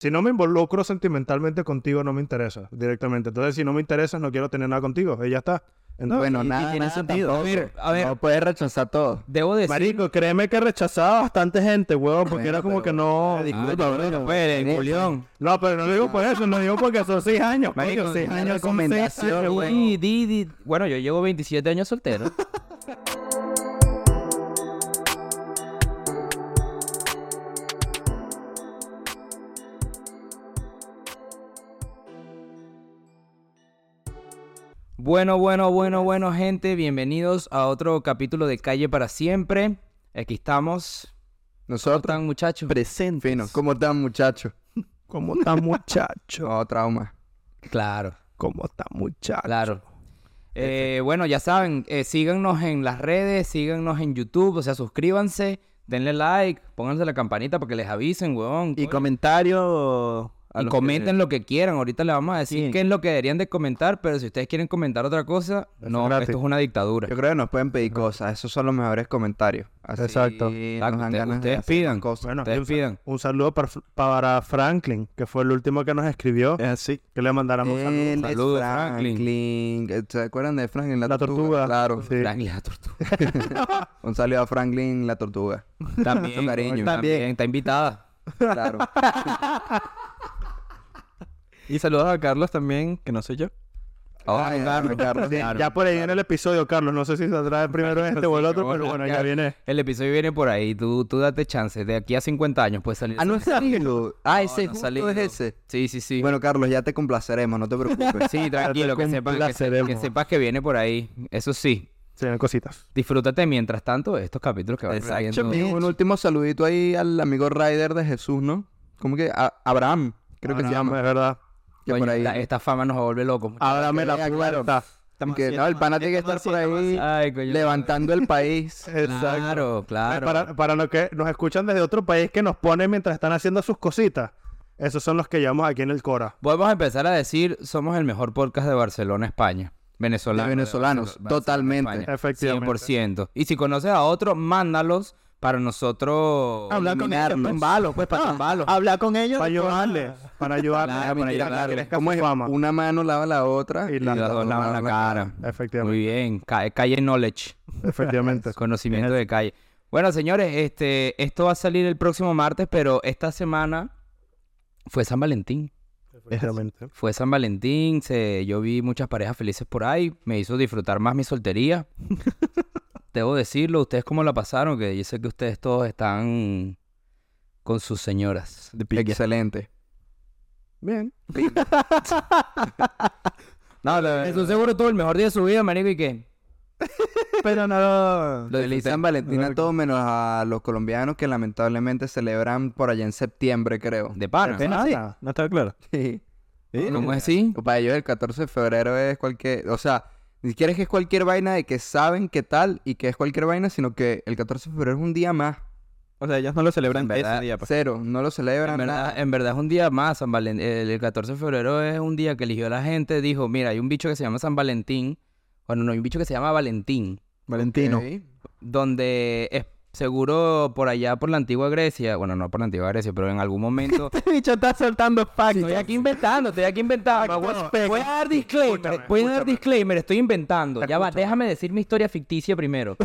Si no me involucro sentimentalmente contigo, no me interesa directamente. Entonces, si no me interesa, no quiero tener nada contigo. Y ya está. Entonces, bueno, y- y nada, tiene nada sentido. tampoco. A ver, a ver. No puedes rechazar todo. Debo decir... Marico, créeme que rechazaba bastante gente, huevón, porque Bueno, era como pero- que no... Ah, Disculpa, bro. pues. No, pero no lo digo por eso, no digo porque son seis años. Marico, coño, seis años son seis recomendación, años. Bueno, yo llevo 27 años soltero. Bueno, bueno, bueno, bueno, gente. Bienvenidos a otro capítulo de Calle para Siempre. Aquí estamos. ¿Cómo Nosotros, están, muchachos? presente. Fino, ¿cómo están, muchachos? ¿Cómo está, muchacho? No, trauma. Claro. ¿Cómo está, muchacho? Claro. Eh, bueno, ya saben, eh, síganos en las redes, síganos en YouTube, o sea, suscríbanse, denle like, pónganse la campanita para que les avisen, huevón. Y coño. Comentario. a Y los que- comenten lo que quieran. Ahorita les vamos a decir Sí. qué es lo que deberían de comentar, pero si ustedes quieren comentar otra cosa, no, gratis. esto es una dictadura. Yo creo que nos pueden pedir cosas. Esos son los mejores comentarios. Así Exacto. ustedes- ustedes pidan. cosas. Bueno, Ustedes un, sa- pidan. un saludo para, para Franklin, que fue el último que nos escribió. Es así. Que le mandáramos un saludo. Franklin. Franklin. ¿Se acuerdan de Franklin la, La tortuga. Claro. Sí. Franklin la tortuga. Un saludo a Franklin la tortuga. También, cariño. coño, también, está invitada. Claro. Y saludos a Carlos también, que no soy yo. Ay, Carlos, Carlos. Sí, Ya por ahí viene el episodio, Carlos. No sé si saldrá primero este o el otro, pero bueno, ya viene. El episodio viene por ahí, tú, tú date chance. De aquí a 50 años puede salir. Ah, no es salido. Ah, ese no justo es ese. Sí, sí, sí. Bueno, Carlos, ya te complaceremos, no te preocupes. sí, tranquilo, que sepas que, que sepas que viene por ahí. Eso sí, Sí, cositas. disfrútate mientras tanto de estos capítulos que van saliendo. Un último saludito ahí al amigo Ryder de Jesús, ¿no? ¿Cómo que? A- Abraham, creo que se llama. Es verdad. Que por ahí. esta, esta fama nos vuelve locos. Ábrame la puerta. Que, no, el pana tiene que estar por ahí Ay, levantando el país. Exacto. Claro, claro. Para, para los que nos escuchan desde otro país que nos ponen mientras están haciendo sus cositas. Esos son los que llevamos aquí en el Cora. Vamos a empezar a decir, somos el mejor podcast de Barcelona, España. Venezolano. De venezolanos, Barcelona, totalmente. España. Efectivamente. 100%. Y si conoces a otro, mándalos para nosotros... Hablar con ellos. eliminarlos. Tumbalos, pues, para tumbalos. Hablar con ellos. Para ayudarle. Para ayudarle. Claro, para para ayudarle. que crezca ¿Cómo su es? fama. Una mano lava la otra. Y Y la- las dos lavan la cara. Efectivamente. Muy bien. Ca- Calle Knowledge. Efectivamente. Conocimiento de calle. Bueno, señores, este, esto va a salir el próximo martes, pero esta semana fue San Valentín. Efectivamente. Fue San Valentín, se, yo vi muchas parejas felices por ahí, me hizo disfrutar más mi soltería. Debo decirlo, ¿ustedes cómo la pasaron? Que yo sé que ustedes todos están con sus señoras. Excelente. Bien. No, lo- Eso seguro todo el mejor día de su vida, marico, ¿y qué? pero no. Lo Feliz. San Valentín a todos menos a los colombianos que lamentablemente celebran por allá en septiembre, creo. De pana. De Ah, sí, nada. No estaba claro. Sí. ¿Cómo es así? Para ellos el 14 de febrero es cualquier... O sea, ni siquiera es que es cualquier vaina de que saben qué tal y que es cualquier vaina, sino que el 14 de febrero es un día más. O sea, ellos no lo celebran En verdad, ese día. pues. Cero, no lo celebran En verdad, nada. en verdad es un día más, San Valentín. El, el 14 de febrero es un día que eligió la gente. Dijo, mira, hay un bicho que se llama San Valentín. Bueno, no, hay un bicho que se llama Valentín. Valentino. Donde es seguro por allá, por la antigua Grecia. Bueno, no por la antigua Grecia, pero en algún momento... Este bicho está soltando facts. Estoy aquí inventando, estoy aquí inventando. Voy a dar disclaimer, voy a dar disclaimer, estoy inventando. Ya va, déjame decir mi historia ficticia primero.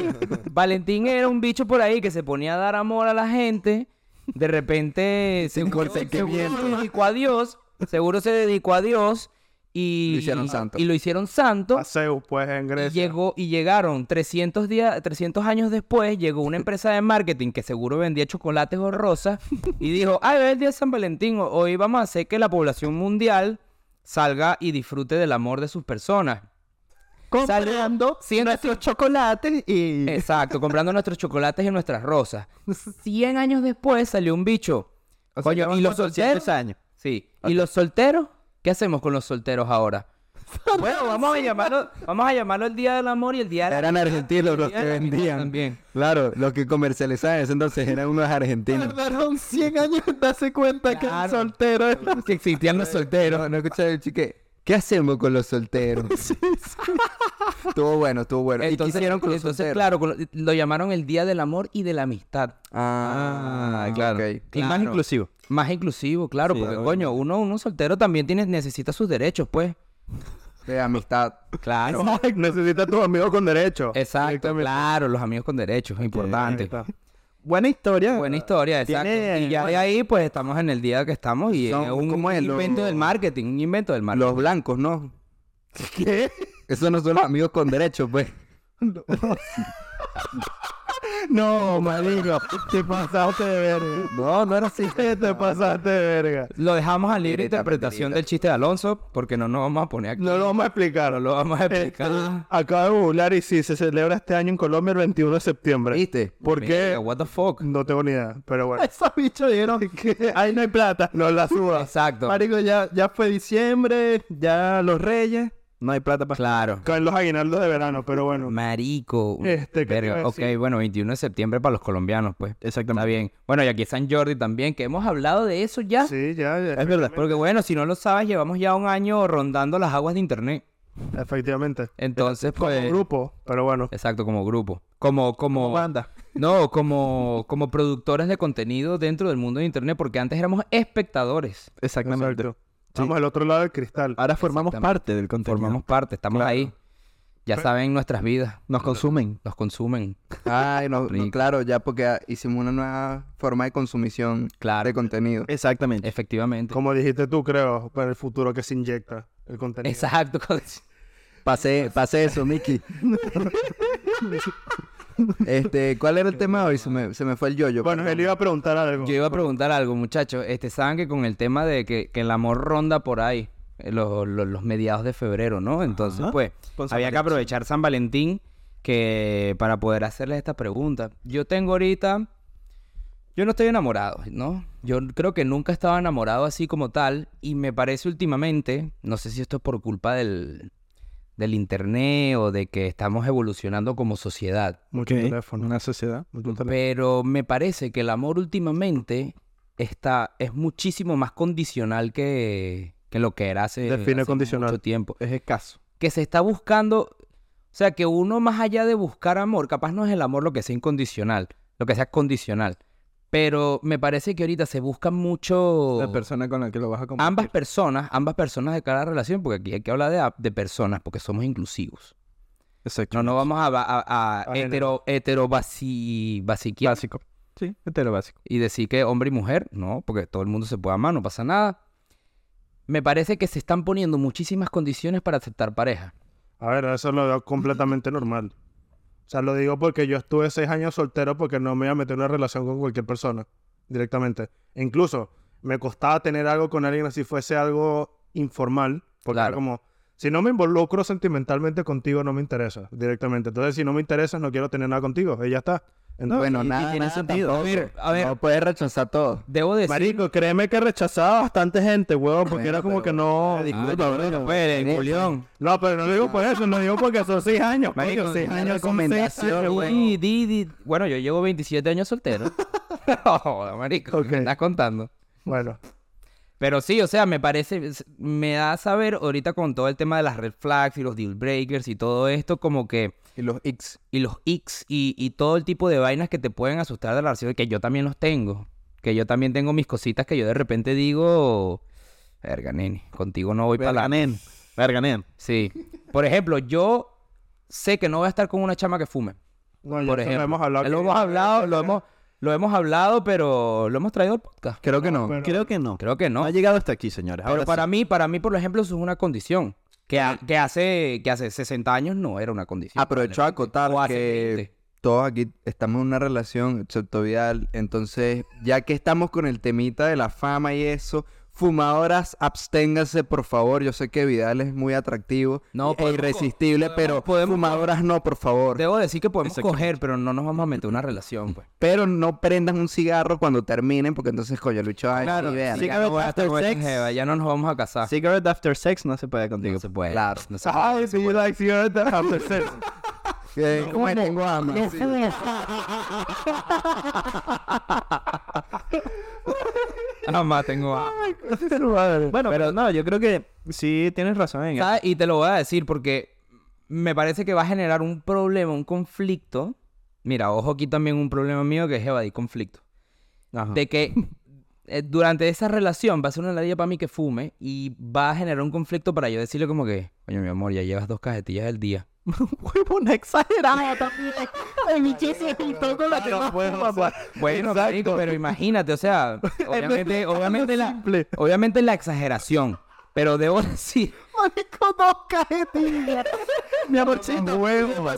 Valentín era un bicho por ahí que se ponía a dar amor a la gente. De repente se consentimiento. se dedicó a Dios, seguro se dedicó a Dios y Lo hicieron santo. Y lo hicieron santo. A Zeus, pues, en Y, Grecia. llegó, y llegaron 300, días, 300 años después, llegó una empresa de marketing que seguro vendía chocolates o rosas y dijo, ay, es el día de San Valentín, ho- hoy vamos a hacer que la población mundial salga y disfrute del amor de sus personas. Comprando Siendo- nuestros chocolates y... Exacto, comprando nuestros chocolates y nuestras rosas. 100 años después salió un bicho. O sea, Coño, ¿y los 400 solteros? años. Sí. ¿Y los solteros? ¿Qué hacemos con los solteros ahora? bueno, vamos a llamarlo, vamos a llamarlo el Día del Amor y el Día de la Eran argentinos los que vendían. También. Claro, los que comercializaban en ese entonces eran unos argentinos. Tardaron 100 años en darse cuenta que el soltero es... Si existían los solteros. No, no escuché el chique. ¿Qué hacemos con los solteros? Estuvo bueno, estuvo bueno. ¿Y qué Entonces, hicieron con los entonces, solteros? claro, con lo, lo llamaron el Día del Amor y de la Amistad. Ah, Ah, claro. Y más inclusivo. Más inclusivo, claro, Sí, porque coño, uno, uno soltero también tiene, necesita sus derechos, pues. De amistad. Claro. Necesitas tus amigos con derecho. Exacto, claro, los amigos con derechos, es importante. Buena historia. Buena historia, exacto. Tiene- Y ya de ahí, pues estamos en el día que estamos y Son- es un ¿cómo es? Lo- invento del marketing, un invento del marketing. Los blancos, ¿no? ¿Qué? Esos no son los amigos con derechos, pues. No, marico. Te pasaste de verga. No, no era así. Te pasaste de verga. Lo dejamos a libre interpretación del chiste de Alonso, porque no nos vamos a poner aquí. No lo vamos a explicar. No lo vamos a explicar. Este, acabo de googlear y sí, se celebra este año en Colombia el 21 de septiembre. ¿Viste? ¿Por Mira, qué? What the fuck. No tengo ni idea, pero bueno. Esos bichos dijeron que ahí no hay plata. No la suba. Exacto. Marico, ya, ya fue diciembre, ya los reyes, no hay plata para... Claro. Caen los aguinaldos de verano, pero bueno. Marico. Este, ¿qué Verga, Ok, decir? bueno, 21 de septiembre para los colombianos, pues. Está Exactamente. bien. Bueno, y aquí San Jordi también, que hemos hablado de eso ya. Sí, ya, ya, Es verdad. Porque bueno, si no lo sabes, llevamos ya un año rondando las aguas de internet. efectivamente. Entonces, Como pues... grupo, pero bueno. Exacto, como grupo. Como, como... Como banda. No, como, como productores de contenido dentro del mundo de internet, porque antes éramos espectadores. Exactamente. Exacto. Estamos al otro lado del cristal. Ahora formamos parte del contenido. Formamos parte, estamos Claro. ahí. Ya saben nuestras vidas. Nos consumen. Nos consumen. Ay, no, claro, ya porque hicimos una nueva forma de consumición Claro. de contenido. Exactamente. Efectivamente. Como dijiste tú, creo, para el futuro que se inyecta el contenido. Exacto. Pasé, pasé eso, Mickey. este, ¿cuál era el tema hoy? Se me, se me fue el yoyo. Bueno, él iba a preguntar algo. Yo iba a preguntar algo, muchachos. Este, saben que con el tema de que, que el amor ronda por ahí, eh, los, los- los mediados de febrero, ¿no? Entonces, Ajá. pues, había que aprovechar San Valentín que para poder hacerles esta pregunta. Yo tengo ahorita, yo no estoy enamorado, ¿no? Yo creo que nunca he estado enamorado así como tal y me parece últimamente, no sé si esto es por culpa del, del internet o de que estamos evolucionando como sociedad. Mucho Ok, teléfono. Una sociedad. Mucho teléfono. Pero me parece que el amor últimamente está, es muchísimo más condicional que, que lo que era hace, Define hace condicional. mucho tiempo. Es escaso. Que se está buscando, o sea, que uno más allá de buscar amor, capaz no es el amor lo que sea incondicional, lo que sea condicional. Pero me parece que ahorita se busca mucho La persona con la que lo vas a compartir. ambas personas, ambas personas de cada relación, porque aquí hay que hablar de, de personas, porque somos inclusivos. Exacto. No nos vamos a, a, a, A hetero, hetero basi- Básico. Sí, hetero básico. y decir que hombre y mujer, no, porque todo el mundo se puede amar, no pasa nada. Me parece que se están poniendo muchísimas condiciones para aceptar pareja. A ver, eso lo veo completamente normal. O sea, lo digo porque yo estuve seis años soltero porque no me iba a meter en una relación con cualquier persona directamente. E incluso me costaba tener algo con alguien así fuese algo informal. Porque era como, si no me involucro sentimentalmente contigo, no me interesa directamente. Entonces, si no me interesas, no quiero tener nada contigo. Y ya está. Entonces, bueno, y- y nada, tiene nada sentido. tampoco. A ver, a ver. No puedes rechazar todo. Debo decir... Marico, créeme que rechazaba bastante gente, huevón, porque Bueno, era como pero- que no... Ah, Disculpa, bro. pues, Julián. No, pero no lo digo por eso, no digo porque son seis años. Marico, coño, seis años son seis recomendación, años. Di, di. Bueno, yo llevo 27 años soltero. No joda, marico, Ok. ¿qué me estás contando? Bueno, Pero sí, o sea, me parece, me da a saber ahorita con todo el tema de las red flags y los deal breakers y todo esto, como que, Y los X. y los X y, y todo el tipo de vainas que te pueden asustar de la relación, que yo también los tengo. Que yo también tengo mis cositas que yo de repente digo, verga, nene, contigo no voy para la... Verganen. Verganen. Sí. Por ejemplo, yo sé que no voy a estar con una chama que fume. no, Por ejemplo. lo hemos hablado. Lo hemos hablado, lo hemos, lo hemos hablado, pero lo hemos traído al podcast. Creo que no. pero- Creo que no. Creo que no. Ha llegado hasta aquí, señores. Pero para sí. mí, para mí, por ejemplo, eso es una condición. Que, ha- que, hace, que hace 60 años no era una condición. Aprovecho a acotar que 20. todos aquí estamos en una relación, excepto Vidal. Entonces, ya que estamos con el temita de la fama y eso, fumadoras, absténganse, por favor. Yo sé que Vidal es muy atractivo No, e irresistible, podemos- pero podemos- fumadoras no, por favor. Debo decir que podemos coger, pero no nos vamos a meter en una relación, pues. Pero no prendan un cigarro cuando terminen, porque entonces, coño, el bicho va a Claro, no voy a estar after sex. jeva, ya no nos vamos a casar. Cigarette after sex no se puede contigo. No se puede. Claro. No se Ay, do you like cigarette after sex? Que como tengo hambre. sí. Nada más tengo. Ay, madre. Bueno, pero no, yo creo que sí tienes razón en eso. ¿Sabes? Y te lo voy a decir porque me parece que va a generar un problema, un conflicto. Mira, ojo aquí también un problema mío que es evadir conflicto. Ajá. De que eh, durante esa relación va a ser una ladilla para mí que fume y va a generar un conflicto para yo decirle como que, coño, mi amor, ya llevas dos cajetillas del día. Huevona exagerada también. El bicho se juntó con la que más. Bueno, marico, pero imagínate, o sea, obviamente, obviamente, la, obviamente la exageración, pero debo decir, Marico, dos cajetillas. Mi amorcito. Huevo.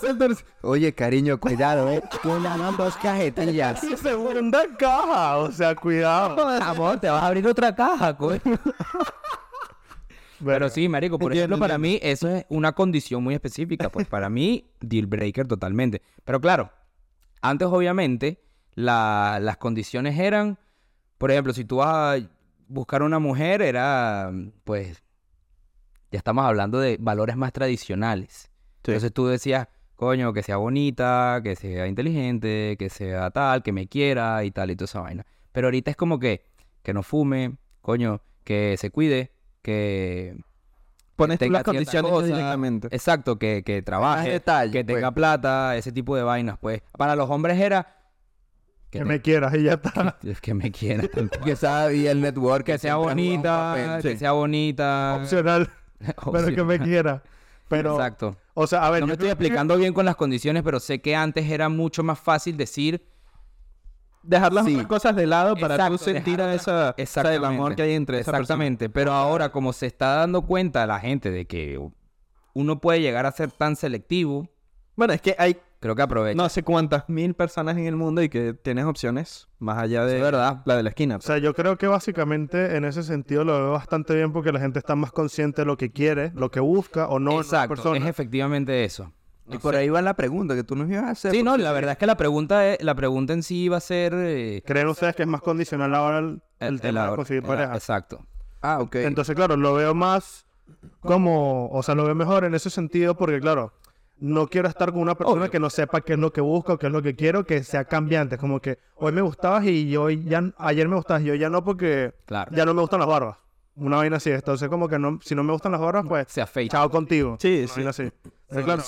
Oye, cariño, cuidado, eh. Cuidado, dos cajetillas. Segunda caja, o sea, cuidado. amor, te vas a abrir otra caja, coño. Pero sí, marico, por ejemplo, para mí eso es una condición muy específica. Pues para mí, deal breaker totalmente. Pero claro, antes obviamente la- las condiciones eran, por ejemplo, si tú vas a buscar una mujer, era, pues, ya estamos hablando de valores más tradicionales. Entonces tú decías, coño, que sea bonita, que sea inteligente, que sea tal, que me quiera y tal y toda esa vaina. Pero ahorita es como que, que no fume, coño, que se cuide, que... Pones tú las condiciones cosas. directamente. Exacto, que, que trabaje, detalle, que pues. tenga plata, ese tipo de vainas, pues. Para los hombres era... Que te- me quieras y ya está. que me quiera. Que sabe y el network. que sea bonita, que sea bonita. Opcional, pero que me quiera. Pero, Exacto. o sea, a ver, No yo me estoy que- explicando bien con las condiciones, pero sé que antes era mucho más fácil decir Dejar las Sí. otras cosas de lado para Exacto, tú sentir a esa, o sea, el amor que hay entre esa persona. Exactamente. Pero ahora, como se está dando cuenta la gente de que uno puede llegar a ser tan selectivo, Bueno, es que hay creo que aprovecha. no sé cuántas mil personas en el mundo y que tienes opciones más allá de Es verdad. la de la esquina. O sea, yo creo que básicamente en ese sentido lo veo bastante bien porque la gente está más consciente de lo que quiere, lo que busca o no Exacto. persona. Es efectivamente eso. Y por ahí va la pregunta que tú nos ibas a hacer. Sí, no, la verdad es que la pregunta, es- la pregunta en sí iba a ser... eh, ¿Creen ustedes que es más condicional ahora el, el el- tema el- de conseguir pareja? Exacto. Ah, ok. Entonces, claro, lo veo más como, o sea, lo veo mejor en ese sentido porque, claro, no quiero estar con una persona que no sepa qué es lo que busca o qué es lo que quiero, que sea cambiante. Como que hoy me gustabas y hoy ya, ayer me gustabas y hoy ya no porque Claro. ya no me gustan las barbas. Una vaina así. Entonces, como que no, si no me gustan las barbas, pues Se afeita. chao contigo. Sí, Una sí. vaina así. Entonces, claro.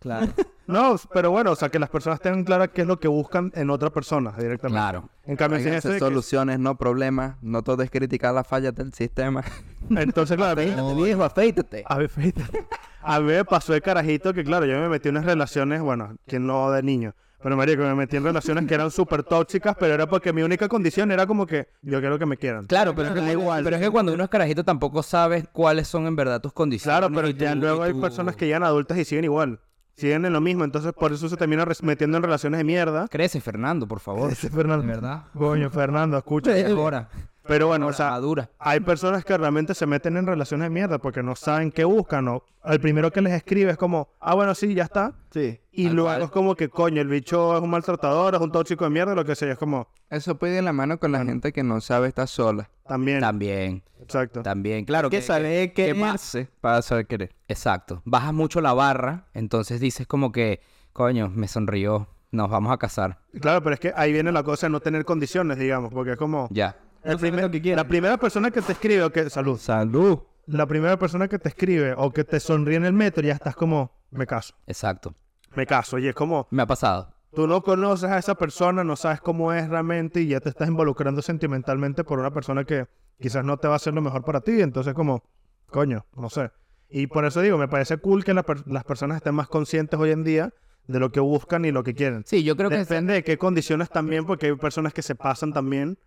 Claro. no, pero bueno, o sea, que las personas tengan claras qué es lo que buscan en otra persona directamente. Claro. En cambio, si es Háganse eso que- soluciones, no problemas. No todo es criticar las fallas del sistema. entonces, claro, a mí- No, viejo, afeítate. A ver, fíjate. A mí me pasó de carajito que, claro, yo me metí en unas relaciones, bueno, quien no de niño, pero marico, me metí en relaciones que eran súper tóxicas, pero era porque mi única condición era como que yo quiero que me quieran. Claro, pero es, que, pero es que cuando uno es carajito tampoco sabes cuáles son en verdad tus condiciones. Claro, pero ya luego hay personas que llegan adultas y siguen igual. Siguen en lo mismo, entonces por eso se termina metiendo en relaciones de mierda. Crece, Fernando, por favor. Ese Fernando. De verdad. Coño, Fernando, escucha. Ahora. Pero bueno, o sea, Madura. hay personas que realmente se meten en relaciones de mierda porque no saben qué buscan. O el primero que les escribe es como, ah, bueno, sí, ya está. Sí. Y luego cual. es como que, coño, el bicho es un maltratador, es un tóxico de mierda, lo que sea. Es como, Eso puede ir de la mano con la gente que no sabe estar sola. También. También, Exacto. también. Claro que saber que qué más- hace para saber querer. Exacto. Bajas mucho la barra, entonces dices como que, coño, me sonrió, nos vamos a casar. Claro, pero es que ahí viene la cosa de no tener condiciones, digamos, porque es como... Ya. El primer- la primera persona que te escribe, o que... Salud. Salud. La primera persona que te escribe o que te sonríe en el metro, ya estás como, me caso. Exacto. Me caso. Y es como, Me ha pasado. Tú no conoces a esa persona, no sabes cómo es realmente y ya te estás involucrando sentimentalmente por una persona que quizás no te va a hacer lo mejor para ti. Entonces como, coño, no sé. Y por eso digo, me parece cool que la per- las personas estén más conscientes hoy en día de lo que buscan y lo que quieren. Sí, yo creo que Depende de qué condiciones también, porque hay personas que se pasan también.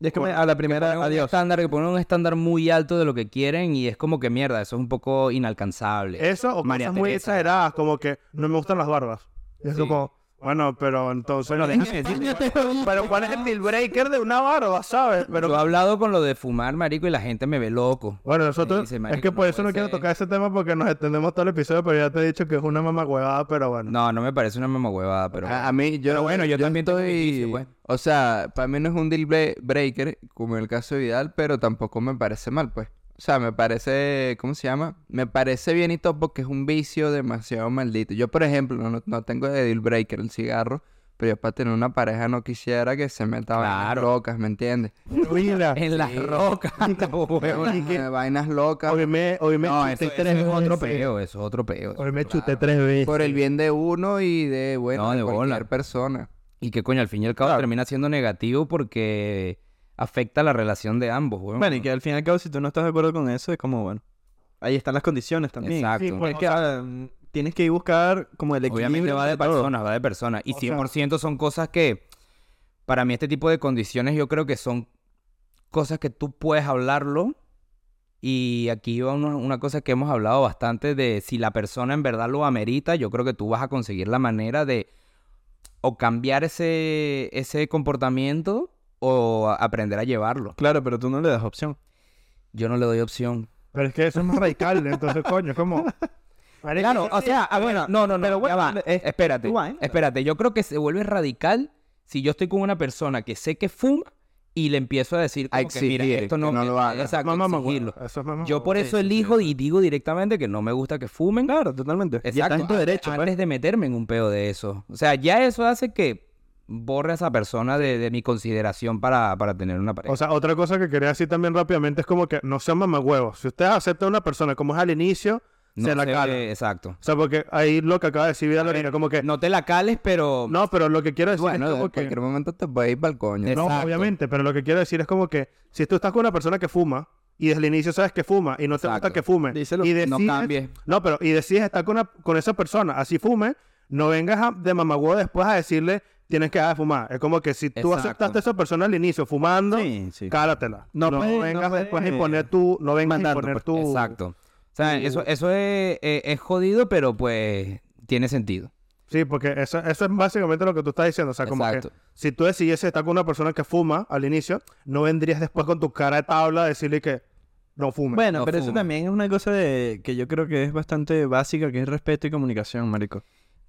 Y es que me- a la primera, un adiós. estándar, que ponen un estándar muy alto de lo que quieren y es como que mierda, eso es un poco inalcanzable. Eso o María cosas muy Teresa. exageradas, como que no me gustan las barbas. Y es Sí. como, bueno, pero entonces... Bueno, déjame decirte, pero ¿cuál es el deal breaker de una barba, sabes? Pero yo he hablado con lo de fumar, marico, y la gente me ve loco. Bueno, nosotros, dice, es "Marico, que no por eso no quiero ser". tocar ese tema porque nos extendemos todo el episodio, pero ya te he dicho que es una mamahuevada, pero bueno. No, no me parece una mamahuevada, pero... A, a mí, yo, Pero bueno, yo también estoy... pues. O sea, para mí no es un deal bre- breaker, como en el caso de Vidal, pero tampoco me parece mal, pues. O sea, me parece... ¿Cómo se llama? Me parece bien y todo porque es un vicio demasiado maldito. Yo, por ejemplo, no, no tengo de deal breaker el cigarro, pero yo para tener una pareja no quisiera que se meta vainas Claro. locas, ¿me entiendes? Mira, En las rocas, Vainas locas. hoy me, hoy me No, chuté eso, tres eso es otro veces. peo, eso es otro peo. Hoy me chuté tres veces. Por el bien de uno y de, bueno, No, de de cualquier bola. persona. Y que coño, al fin y al cabo termina siendo negativo porque afecta la relación de ambos, weón. Bueno, y que al fin y al cabo, si tú no estás de acuerdo con eso, es como, bueno, ahí están las condiciones también. Exacto. Sí, pues, Es que ah, tienes que ir buscar como el equilibrio. Obviamente va de entre todo. persona, va de persona. Y O sea- 100% son cosas que, para mí este tipo de condiciones yo creo que son cosas que tú puedes hablarlo. Y aquí va una, una cosa que hemos hablado bastante de si la persona en verdad lo amerita, yo creo que tú vas a conseguir la manera de o cambiar ese, ese comportamiento o a- aprender a llevarlo. Claro, pero tú no le das opción. Yo no le doy opción. Pero es que eso es más radical, entonces, coño. Marico, Claro, o sea, a ver, no, no, no, Pero ya bueno, va. es- espérate, ¿eh? espérate. Yo creo que se vuelve radical si yo estoy con una persona que sé que fuma y le empiezo a decir A como que, mira, exigir esto que no, no lo haga. Exacto, Mamá, mamá, exigirlo. eso es mamá, Yo por eso elijo y digo directamente que no me gusta que fumen. Claro, totalmente. Y estás en tu antes- derecho, pues. Antes de meterme en un peo de eso. O sea, ya eso hace que borre a esa persona de, de mi consideración para, para tener una pareja. O sea, otra cosa que quería decir también rápidamente es como que no sean mamagüevos. Si ustedes aceptan a una persona como es al inicio, no se la sé, calan. Exacto. O sea, porque ahí lo que acaba de decir Vidal ahorita, como que... No te la cales, pero... No, pero lo que quiero decir Bueno, es en como que... cualquier momento te puedes ir para el coño. Es- No, Exacto. obviamente, pero lo que quiero decir es como que si tú estás con una persona que fuma y desde el inicio sabes que fuma y no te gusta Exacto. que fume Díselo. y No decides, cambies. no, pero y decides estar con, una- con esa persona, así fume, no vengas a- de mamagüevo después a decirle tienes que dejar de fumar. Es como que si tú Exacto. aceptaste a esa persona al inicio fumando, Sí, sí. cálatela. No No, puedes- no vengas después a imponer tu, no vengas a imponer pues. tu Exacto. O sea, eso, eso es, es- es jodido, pero pues tiene sentido. Sí, porque eso, eso es básicamente lo que tú estás diciendo. O sea, como que si tú decidiese estar con una persona que fuma al inicio, no vendrías después con tu cara de tabla a decirle que no fume. Bueno, No pero eso también es una cosa de que yo creo que es bastante básica, que es respeto y comunicación, marico.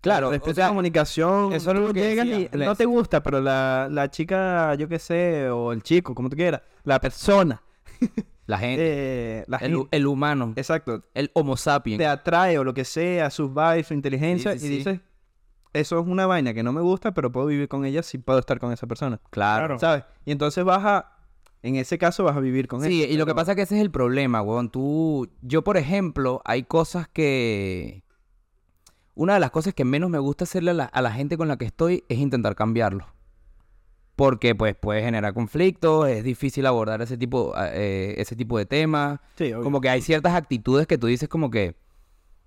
Claro, respeto o sea, y comunicación. eso es lo que llegas y les- no te gusta, pero la, la chica, yo qué sé, o el chico, como tú quieras, la persona, la gente, eh, la el, gente, el humano, exacto, el homo sapiens. te atrae o lo que sea, sus vibes, su inteligencia, Sí, sí, y sí. dices, eso es una vaina que no me gusta, pero puedo vivir con ella si puedo estar con esa persona, Claro. ¿sabes? Y entonces vas a, en ese caso vas a vivir con Sí, ella. y lo que pasa es que ese es el problema, weón. Tú, yo por ejemplo, hay cosas que... Una de las cosas que menos me gusta hacerle a la, a la gente con la que estoy es intentar cambiarlo. Porque pues puede generar conflictos, es difícil abordar ese tipo, eh, ese tipo de temas. Sí. Como que hay ciertas actitudes que tú dices como que...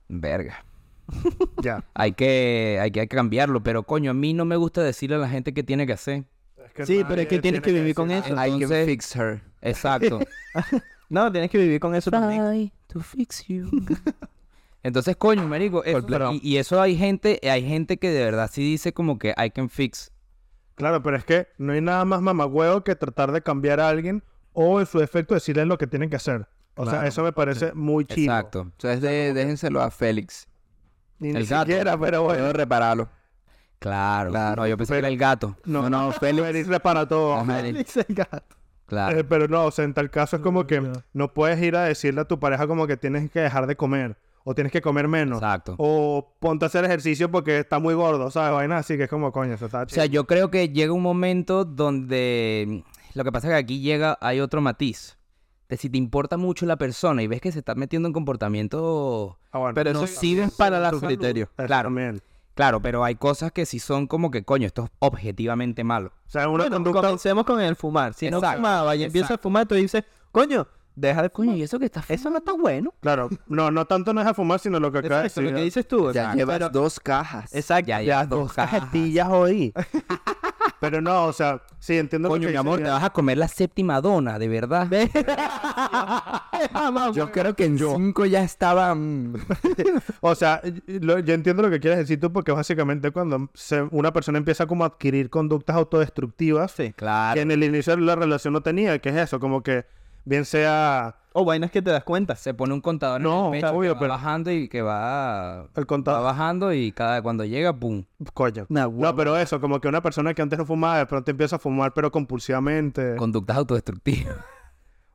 Verga. ya. Hay que, hay que cambiarlo, pero coño, a mí no me gusta decirle a la gente qué tiene que hacer. Es que Sí, pero es que tienes que vivir con eso. I can fix her. Exacto. No, tienes que vivir con eso también. Try to fix you. Entonces, coño, marico, eso- y, y eso hay gente, hay gente que de verdad sí dice como que I can fix. Claro, pero es que no hay nada más mamagüeo que tratar de cambiar a alguien o en su defecto decirles lo que tienen que hacer. O sea, eso me parece muy chido. Exacto. Entonces de- déjenselo a Félix. Ni, El ni gato. siquiera, pero bueno. Puedo repararlo. Claro. Claro. No, yo pensé que era el gato. No, No, no, Félix. Félix repara todo. Ajá. Félix el gato. Claro. Eh, pero no, o sea, en tal caso es como que no puedes ir a decirle a tu pareja como que tienes que dejar de comer o tienes que comer menos Exacto. o ponte a hacer ejercicio porque está muy gordo, ¿sabes? Vaina así que es como coño, eso está O sea, chido. yo creo que llega un momento donde lo que pasa es que aquí llega, hay otro matiz. De si te importa mucho la persona y ves que se está metiendo en comportamientos Ah, bueno. Pero No eso sí, sirve para la tu salud. criterio. Eso Claro. también. Claro, pero hay cosas que sí son como que, coño, esto es objetivamente malo. O sea, una Bueno, conducta comencemos con el fumar. Si no fumaba y empieza a fumar, tú dices, coño, deja de Coño. ¿y eso que está Eso no está bueno. Claro, no, no tanto no es a fumar, sino lo que de Exacto, lo que dices tú. Ya exacto. llevas Pero- dos cajas. Exacto. Ya, Ya, ya, dos cajetillas hoy. Pero no, o sea, sí, entiendo Coño, lo que mi amor, te vas a comer la séptima dona, de verdad. Yo creo que en cinco ya estaba... mm, O sea, lo- yo entiendo lo que quieres decir tú porque básicamente cuando se- una persona empieza como a adquirir conductas autodestructivas Sí. Claro. que en el inicio de la relación no tenía, que es eso, como que bien sea O vainas que te das cuenta. Se pone un contador No, en el pecho obvio, que va pero- bajando y que va, el va contador. bajando y cada cuando llega, pum. Coño. Nah, No, pero eso, como que una persona que antes no fumaba de pronto empieza a fumar pero compulsivamente. Conductas autodestructivas.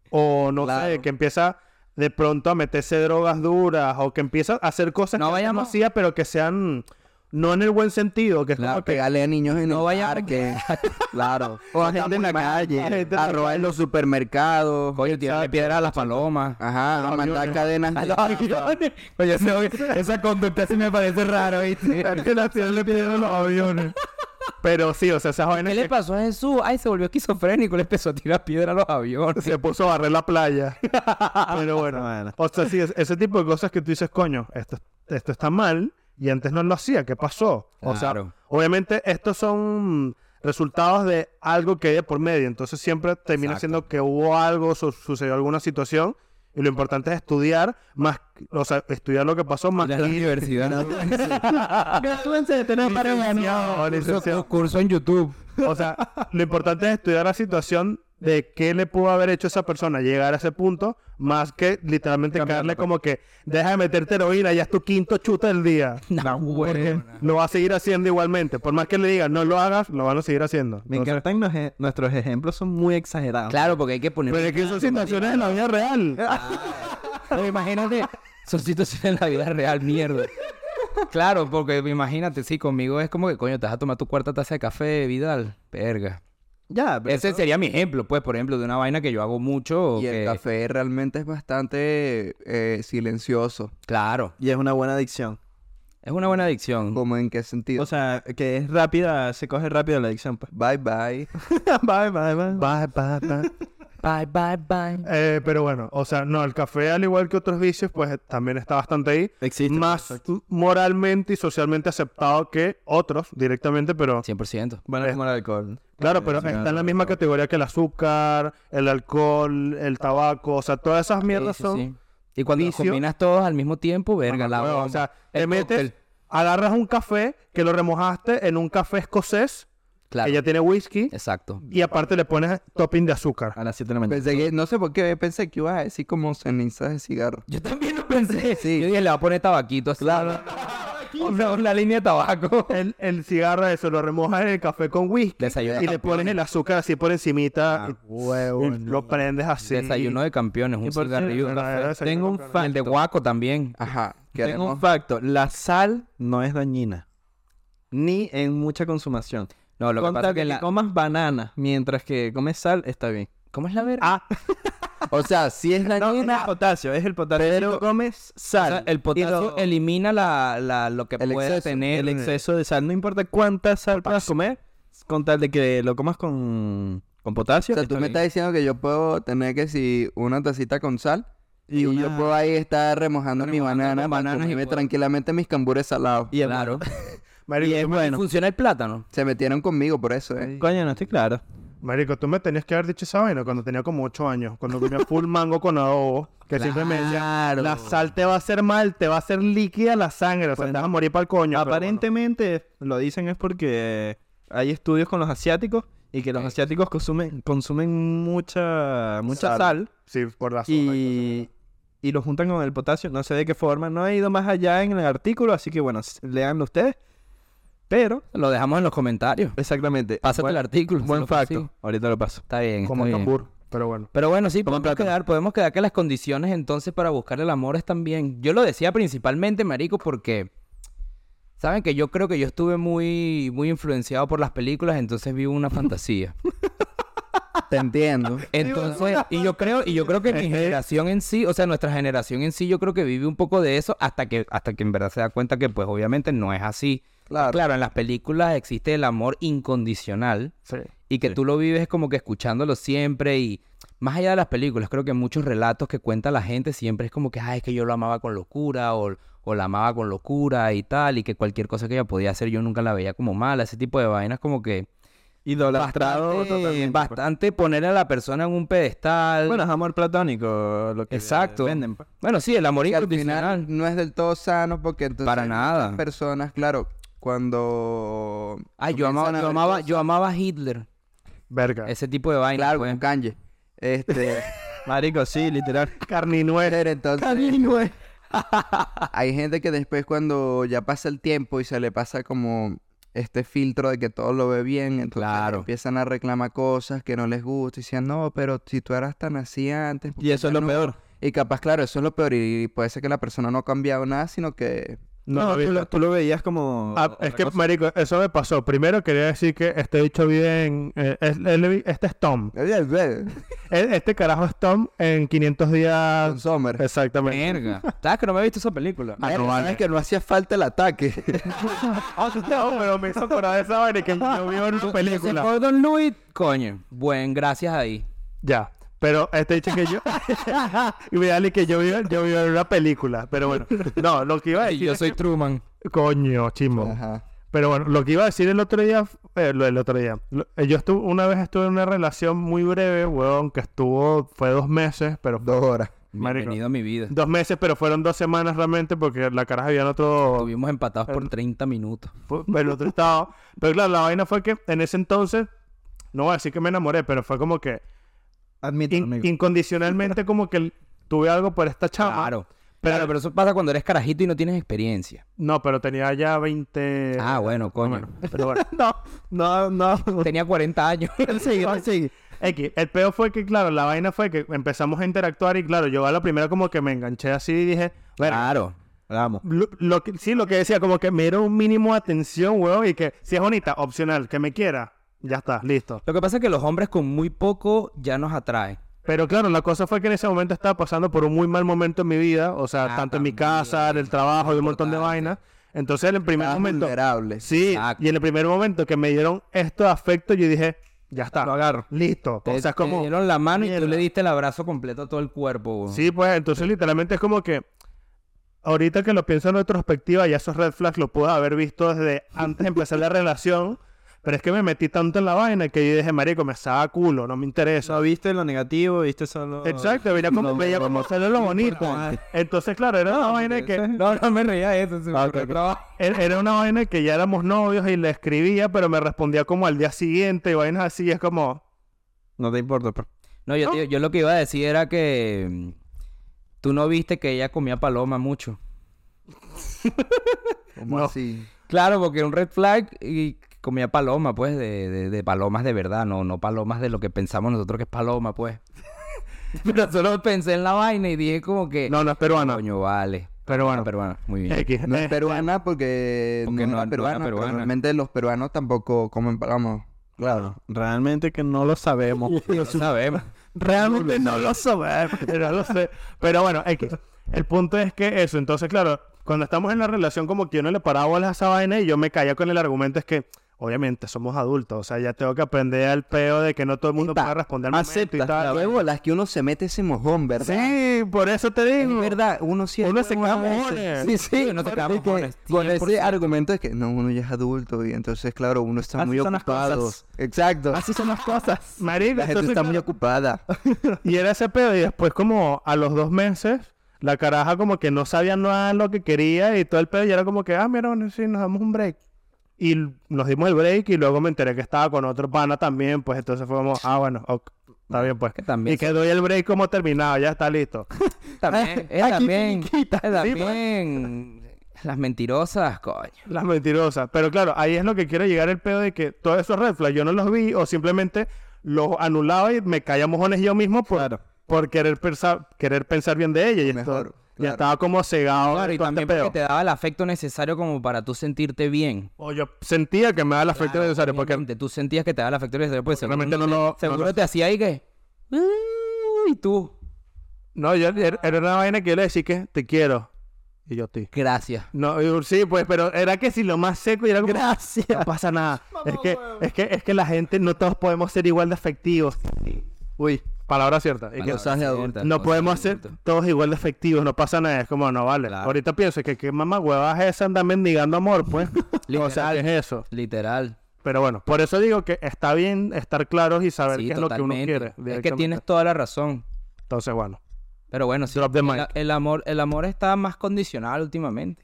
O no sé, que empieza de pronto a meterse drogas duras o que empieza a hacer cosas No que vayamos- hacía pero que sean no en el buen sentido, que es Claro, como que pegarle a niños en No el vayamos- parque. claro. O a gente en la a calle. gente A robar en los supermercados. Coño, tirarle piedra a las palomas. Ajá, a mandar cadenas. de- Coño, esa conducta sí me parece raro, ¿viste? es que la tía le pidieron los aviones. Pero sí, o sea, esas ¿Qué vainas le pasó a Jesús? Ay, se volvió esquizofrénico, le empezó a tirar piedra a los aviones. se puso a barrer la playa. Pero bueno. Bueno. O sea, sí, es- ese tipo de cosas que tú dices, coño, esto, esto está mal y antes no lo hacía, ¿qué pasó? O sea, obviamente estos son resultados de algo que hay de por medio, entonces siempre termina Exacto. siendo que hubo algo, su- sucedió alguna situación y lo importante es estudiar más, o sea, estudiar lo que pasó más la que universidad. Gradúense de tener pareja. Licenciado, licenciado. Curso en YouTube. O sea, lo importante es estudiar la situación de qué le pudo haber hecho esa persona llegar a ese punto, más que literalmente caerle como que deja de meterte heroína, ya es tu quinto chute del día. No, güey. Lo va a seguir haciendo igualmente. Por más que le digan no lo hagas, lo van a seguir haciendo. Me Entonces, encantan los e- nuestros ejemplos, son muy exagerados. Claro, porque hay que poner... pero es que son situaciones en la vida real. No, imagínate, son situaciones en la vida real, mierda. Claro, porque imagínate, sí, conmigo es como que, coño, te vas a tomar tu cuarta taza de café, Vidal. Verga. Ya, pero Ese sería mi ejemplo, pues, por ejemplo, de una vaina que yo hago mucho. Y el que- café realmente es bastante eh, silencioso. Claro, y es una buena adicción. es una buena adicción. ¿Cómo en qué sentido? O sea, que es rápida, se coge rápido la adicción, pues. bye bye. bye, bye, bye. Bye, bye, bye. Bye, bye, bye. Eh, pero bueno, o sea, no, el café, al igual que otros vicios, pues también está bastante ahí. Existe. Más moralmente y socialmente aceptado que otros directamente, pero 100%. Bueno, es como el alcohol. Claro, pero está en la misma categoría que el azúcar, el alcohol, el tabaco, o sea, todas esas mierdas Sí, sí, son. sí. Y cuando los vicio. combinas todos al mismo tiempo, verga, la bomba. o sea, te metes, cóctel. agarras un café que lo remojaste en un café escocés, Claro. que ya tiene whisky, Exacto. y aparte le pones topping de azúcar. A las 7 de la mañana. Pensé que, no sé por qué pensé que ibas a decir como cenizas de cigarro. Yo también lo pensé. Sí. Yo dije, le va a poner tabaquito así. Claro. Una, una línea de tabaco. El, el cigarro eso lo remojas en el café con whisky Desayuno y le pones el azúcar así por encimita y- y lo prendes así. Desayuno de campeones, un cigarrillo. Tengo un facto. El de guaco también. Ajá. Tengo un facto. La sal no es dañina. Ni en mucha consumación. No, lo que pasa es que de la... comas banana mientras que comes sal, está bien. ¿Cómo es la verga? Ah, O sea, si es No, es dañina, el potasio, es el potasio. Si tú comes O sal. sea, el potasio lo- elimina la, la- lo que El puede exceso, tener. el exceso de sal. No importa cuánta sal puedas comer, con tal de que lo comas con, con potasio. o sea, tú me bien. estás diciendo que yo puedo tener que si una tacita con sal y, Y yo puedo ahí estar remojando mi banana bananas y tranquilamente mis cambures salados. Y es Claro. marico, Y es bueno. ¿Funciona el plátano? Se metieron conmigo por eso, eh. Coño, no estoy claro. Marico, tú me tenías que haber dicho esa vaina cuando tenía como 8 años, cuando comía full mango con adobo, que siempre me decía, Claro. la sal te va a hacer mal, te va a hacer líquida la sangre, o sea, te vas a morir para el coño. Aparentemente, lo dicen es porque hay estudios con los asiáticos y que los asiáticos consumen, consumen mucha, mucha Sal. Sí, por la y y, lo juntan con el potasio. No sé de qué forma. No he ido más allá en el artículo, así que bueno, léanlo ustedes. Pero, Lo dejamos en los comentarios. exactamente. Pásate buen, el artículo. Buen facto. Ahorita lo paso. Está bien, como está bien. cambur, pero bueno. Pero bueno, sí, podemos plátano. quedar, podemos quedar que las condiciones entonces para buscar el amor están bien. Yo lo decía principalmente, marico, porque saben que yo creo que yo estuve muy, muy influenciado por las películas, entonces vivo una fantasía. Te entiendo. Entonces, y yo creo, y yo creo que mi generación en sí, o sea, nuestra generación en sí, yo creo que vive un poco de eso hasta que, hasta que en verdad se da cuenta que, pues, obviamente no es así. Claro. Claro, en las películas existe el amor incondicional Sí. y que tú lo vives como que escuchándolo siempre y más allá de las películas, creo que muchos relatos que cuenta la gente siempre es como que, ay, es que yo lo amaba con locura o, o la amaba con locura y tal, y que cualquier cosa que ella podía hacer yo nunca la veía como mala, ese tipo de vainas como que Idolatrado bastante, totalmente. pues. bastante poner a la persona en un pedestal. Bueno, es amor platónico lo que Exacto. venden. pues. Bueno, sí, el amor al incondicional. final no es del todo sano porque entonces Para nada. personas, claro, cuando Ay, yo amaba, yo amaba, yo Hitler. Verga. Ese tipo de vainas. claro, pues. con Kanye. Este, Marico, sí, literal. Carninuez. pero entonces hay gente que después cuando ya pasa el tiempo y se le pasa como este filtro de que todo lo ve bien, entonces Claro. empiezan a reclamar cosas que no les gusta y decían, no, pero si tú eras tan así antes. ¿por Y eso es lo no?". peor. Y capaz, claro, eso es lo peor y puede ser que la persona no ha cambiado nada, sino que No, No, tú, lo, visto. tú lo veías como... Ah, es que, cosa. marico, eso me pasó. Primero quería decir que este bicho vive en... eh, es- él- este es Tom. E- Este carajo es Tom en 500 días... Con Sommer. Exactamente. Verga. ¿Sabes que no me he visto esa película? Ah, no Verga, vale. ¿Sabes que no hacía falta el ataque? No, pero me hizo acordar de esa vaina que yo vi en una Ese película. Gordon Louis, coño. Buen, gracias ahí. Ya. Pero este dicho que yo... y me dale que yo vivo, yo vivo en una película. Pero bueno. No, lo que iba a Y decir yo soy Truman. Coño, chimbo. Ajá. Pero bueno, lo que iba a decir el otro día, eh, lo del otro día. Eh, yo estuve, una vez estuve en una relación muy breve, weón, que estuvo, fue dos meses, pero Dos horas. Marico. Bienvenido a mi vida. dos meses, pero fueron dos semanas realmente porque la caraja había en otro, Estuvimos empatados por 30 minutos. en otro estado. Pero claro, la vaina fue que en ese entonces, no voy a decir que me enamoré, pero fue como que Admítelo, in- amigo. incondicionalmente como que tuve algo por esta chama. Claro. Pero- Claro, pero eso pasa cuando eres carajito y no tienes experiencia. No, pero tenía ya 20... Ah, bueno, coño. Pero bueno. No, no, no. Tenía 40 años. sigue, sigue. X, el peor fue que, claro, la vaina fue que empezamos a interactuar y, claro, yo a la primera como que me enganché así y dije, Claro. Vamos. lo, lo que, sí, lo que decía, como que me dieron un mínimo de atención, weón, y que si es bonita, opcional, que me quiera, ya está, listo. Lo que pasa es que los hombres con muy poco ya nos atraen. Pero claro, la cosa fue que en ese momento estaba pasando por un muy mal momento en mi vida, o sea, Ah, tanto en mi casa, en el trabajo y un montón de vainas. Entonces, en el primer momento, vulnerable. sí, Exacto. y en el primer momento que me dieron esto de afecto, yo dije, ya está, Lo agarro. listo. Te, o sea, es te como, dieron la mano y tú le diste el abrazo completo a todo el cuerpo. weón. Sí, pues entonces literalmente es como que ahorita que lo pienso en retrospectiva, ya esos red flags los pude haber visto desde antes de empezar la relación, pero es que me metí tanto en la vaina que yo dije, marico, me estaba culo, no me interesa. No viste lo negativo, viste solo... Exacto, veía como, veía como solo lo bonito. Entonces, claro, era una vaina que No, no me reía de eso. se me Ah, ocurrió ok. trabajo. era una vaina que ya éramos novios y le escribía, pero me respondía como al día siguiente y vainas así, y es como, No te importa, pero... No, yo, te- yo lo que iba a decir era que mm, tú no viste que ella comía paloma mucho. ¿Cómo No. así? Claro, porque era un red flag y comía paloma, pues, de, de- de palomas de verdad, no, no palomas de lo que pensamos nosotros que es paloma, pues. Pero solo pensé en la vaina y dije como que... no, no es peruana, Coño, vale. pero bueno. Peruana, muy bien. X, No es peruana porque, Porque no, era peruana, pero peruana. realmente los peruanos tampoco comen paloma. Claro. Realmente que no lo sabemos. No sabemos. Realmente no lo sabemos, pero lo sé. Pero bueno, X. El punto es que eso, entonces, claro, cuando estamos en la relación, como que yo no le paraba a esa vaina y yo me caía con el argumento es que, obviamente, somos adultos. O sea, ya tengo que aprender al peo de que no todo el mundo puede responder al momento y tal. la bola es que uno se mete ese mojón, ¿verdad? Sí, por eso te Es digo. verdad, uno sí Uno se caga mojones. Sí, sí, Uno se caga mojones, Con ese 100%. argumento es que no, uno ya es adulto y entonces, claro, uno está Así muy ocupado. Exacto. Así son las cosas. Marico, La gente entonces, está muy ocupada. Y era ese pedo. Y después, como a los dos meses, la caraja como que no sabía nada de lo que quería y todo el pedo. Y era como que, ah, mira, bueno, sí, nos damos un break. Y nos dimos el break y luego me enteré que estaba con otro pana también. Pues entonces fue como, ah, bueno, ok, está bien pues. Que también Y que doy el break como terminado, ya está listo. También, es también, finiquita. es también las mentirosas, coño. Las mentirosas. Pero claro, ahí es lo que quiero llegar el pedo de que todos esos red flags yo no los vi o simplemente los anulaba y me caía mojones yo mismo por, Claro. por querer, pensar, querer pensar bien de ella. Y Mejor, esto- ya estaba como cegado. Claro, y este también porque te daba el afecto necesario como para tú sentirte bien. O yo sentía que me daba el afecto Claro, necesario porque obviamente, tú sentías que te daba el afecto necesario, pues seguro, realmente no lo- seguro no lo- te hacía ahí que... Y tú, no, yo era era una vaina que yo le decía que te quiero. Y yo ti. gracias. No, yo, sí, pues, pero era que si lo más seco y era como, Gracias. no pasa nada. es que, es que, es que la gente no todos podemos ser igual de efectivos. Uy, palabra cierta. Y que- Cosas de adulto. no podemos ser todos igual de efectivos, no pasa nada. Es como, no vale. Claro. Ahorita pienso que qué mamá huevas es esa andar mendigando amor, pues. o sea, ¿qué es eso? Literal. Pero bueno, por eso digo que está bien estar claros y saber Sí, qué es lo que uno quiere. Es que tienes toda la razón. Entonces, bueno. Pero bueno, sí, Drop the el, mic. el amor, el amor está más condicional últimamente.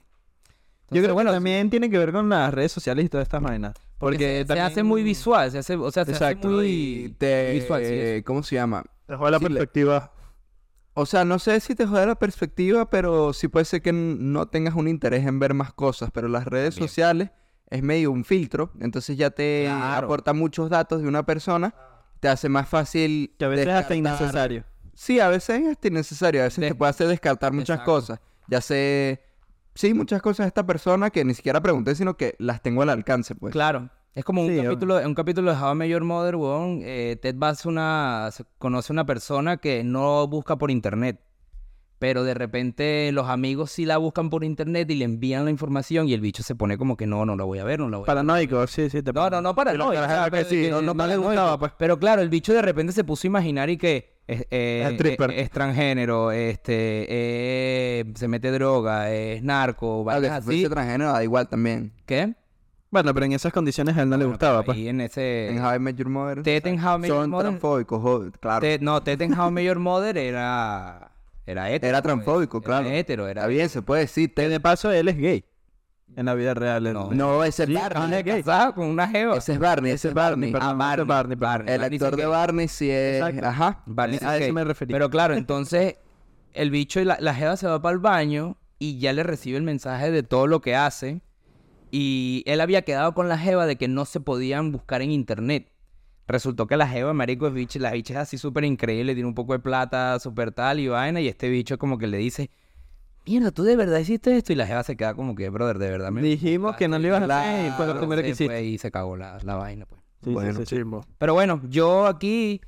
Yo creo bueno, que también tiene que ver con las redes sociales y todas estas vainas. Porque Porque se, hace muy visual, se hace, o sea, se Exacto. hace muy te, visual. sí, eh. ¿Cómo se llama? Dejó la Sí, le- perspectiva. O sea, no sé si te jode la perspectiva, pero sí puede ser que no tengas un interés en ver más cosas. Pero las redes sociales es medio un filtro, entonces ya te Claro. aporta muchos datos de una persona, te hace más fácil. Que a veces es hasta descartar- innecesario. Sí, a veces es hasta innecesario, a veces De- te puede hacer descartar muchas Exacto. cosas. Ya sé sí muchas cosas de esta persona que ni siquiera pregunté, sino que las tengo al alcance, pues. Claro. Es como un Sí, capítulo, un capítulo de How I Met Your Mother, weón. eh, Ted Bass una, se- conoce a una persona que no busca por internet. Pero de repente los amigos sí la buscan por internet y le envían la información y el bicho se pone como que no, no la voy a ver, no la voy a ver. Paranoico, sí, sí. Te No, no, no para Y los no, sí, no- no le paranoico. gustaba, pues. Pero claro, el bicho de repente se puso a imaginar y que es, eh, Es es- es transgénero, este, eh, se mete droga, es narco, si fuese así. transgénero da igual también. ¿Qué? Bueno, pero en esas condiciones a él no le gustaba, pues. Ahí en ese... En How I Met Your Mother. Ted en How I Met Your Son Mother- transfóbicos, jo- claro. Ted- no, Ted en How I Met Your Mother era... Era hetero. Era pues. transfóbico, Era claro. hetero, era... Está bien, se puede decir. Ted- de paso él es gay. En la vida real. No. No, ese es Sí, Barney. es. Casado con una jeva. Ese es Barney, ese es Barney. Ah, ese Barney. es Barney, Barney. El Barney actor de Barney sí es... Exacto. Ajá. Barney a eso me referí. Pero claro, entonces el bicho y la, la jeva se va para el baño y ya le recibe el mensaje de todo lo que hace. Y él había quedado con la jeva de que no se podían buscar en internet. Resultó que la jeva, marico, es bicho, la bicha es así súper increíble, tiene un poco de plata, súper tal y vaina. Y este bicho como que le dice, mierda, ¿tú de verdad hiciste esto? Y la jeva se queda como que, brother, de verdad me... Dijimos que no lo ibas a hacer y fue lo primero que sí, hiciste. pues, y se cagó la, la vaina, pues. Sí, Bueno, sí. Pero bueno, yo aquí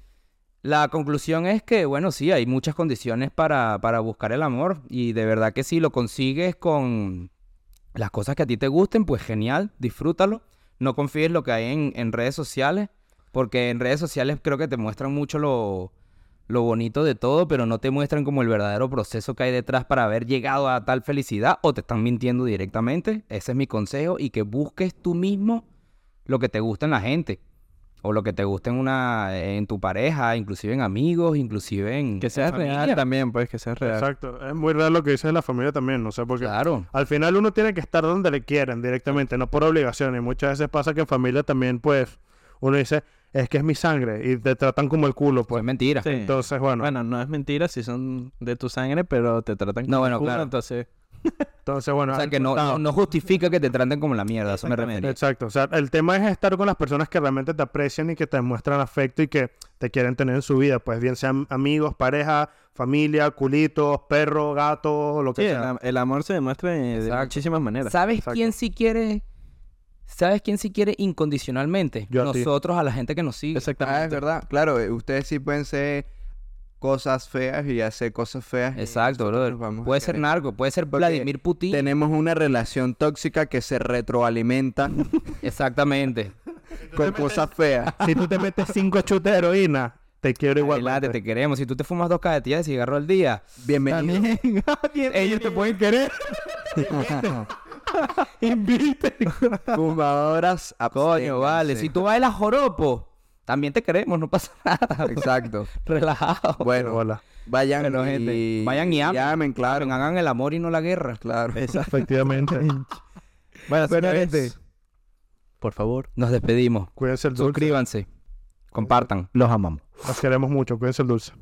la conclusión es que, bueno, sí, hay muchas condiciones para, para buscar el amor y de verdad que si lo consigues con las cosas que a ti te gusten, pues genial, disfrútalo. No confíes lo que hay en, en redes sociales, porque en redes sociales creo que te muestran mucho lo, lo bonito de todo, pero no te muestran como el verdadero proceso que hay detrás para haber llegado a tal felicidad o te están mintiendo directamente. Ese es mi consejo y que busques tú mismo lo que te gusta en la gente. O lo que te gusta en una, en tu pareja, inclusive en amigos, inclusive en Que sea real también, pues, que sea real. Exacto. Es muy real lo que dice de la familia también, no sé por qué. Claro. Al final uno tiene que estar donde le quieren directamente, no por obligación. Y muchas veces pasa que en familia también, pues, uno dice, es que es mi sangre y te tratan como el culo, Pues pues. mentira. Sí. Entonces, bueno, Bueno, no es mentira si son de tu sangre, pero te tratan No, como bueno, el culo, claro. entonces... entonces, bueno. O sea, que no, no, no justifica que te traten como la mierda, eso me refería. Exacto. O sea, el tema es estar con las personas que realmente te aprecian y que te demuestran afecto y que te quieren tener en su vida. Pues bien sean amigos, pareja, familia, culitos, perro, gato, lo que Sí, sea. el amor se demuestra de, muchísimas maneras. ¿Sabes Exacto. quién sí quiere? ¿Sabes quién sí quiere incondicionalmente? Yo a ti. Nosotros a la gente que nos sigue. Ah, es Exactamente. verdad. Claro, eh, ustedes sí pueden ser cosas feas y hacer cosas feas. Exacto, brother. Puede ser narco, puede ser Porque Vladimir Putin. Tenemos una relación tóxica que se retroalimenta Exactamente. con cosas feas. Si tú te metes cinco chutes de heroína, te quiero igual. Adelante, te queremos. Si tú te fumas dos cajetillas de cigarro al día, Bienvenido. ellos te pueden querer. Invite. Fumadoras Coño, vale. Si tú bailas joropo, también te queremos, no pasa nada. Exacto. Relajado. Bueno, Hola. vayan Bueno, y... gente, vayan y amen. Llamen, claro. Hagan el amor y no la guerra. Claro. Efectivamente. Bueno, Bueno, gente. por favor, Nos despedimos. Cuídense el dulce. Suscríbanse. Compartan. los amamos. Los queremos mucho. Cuídense el dulce.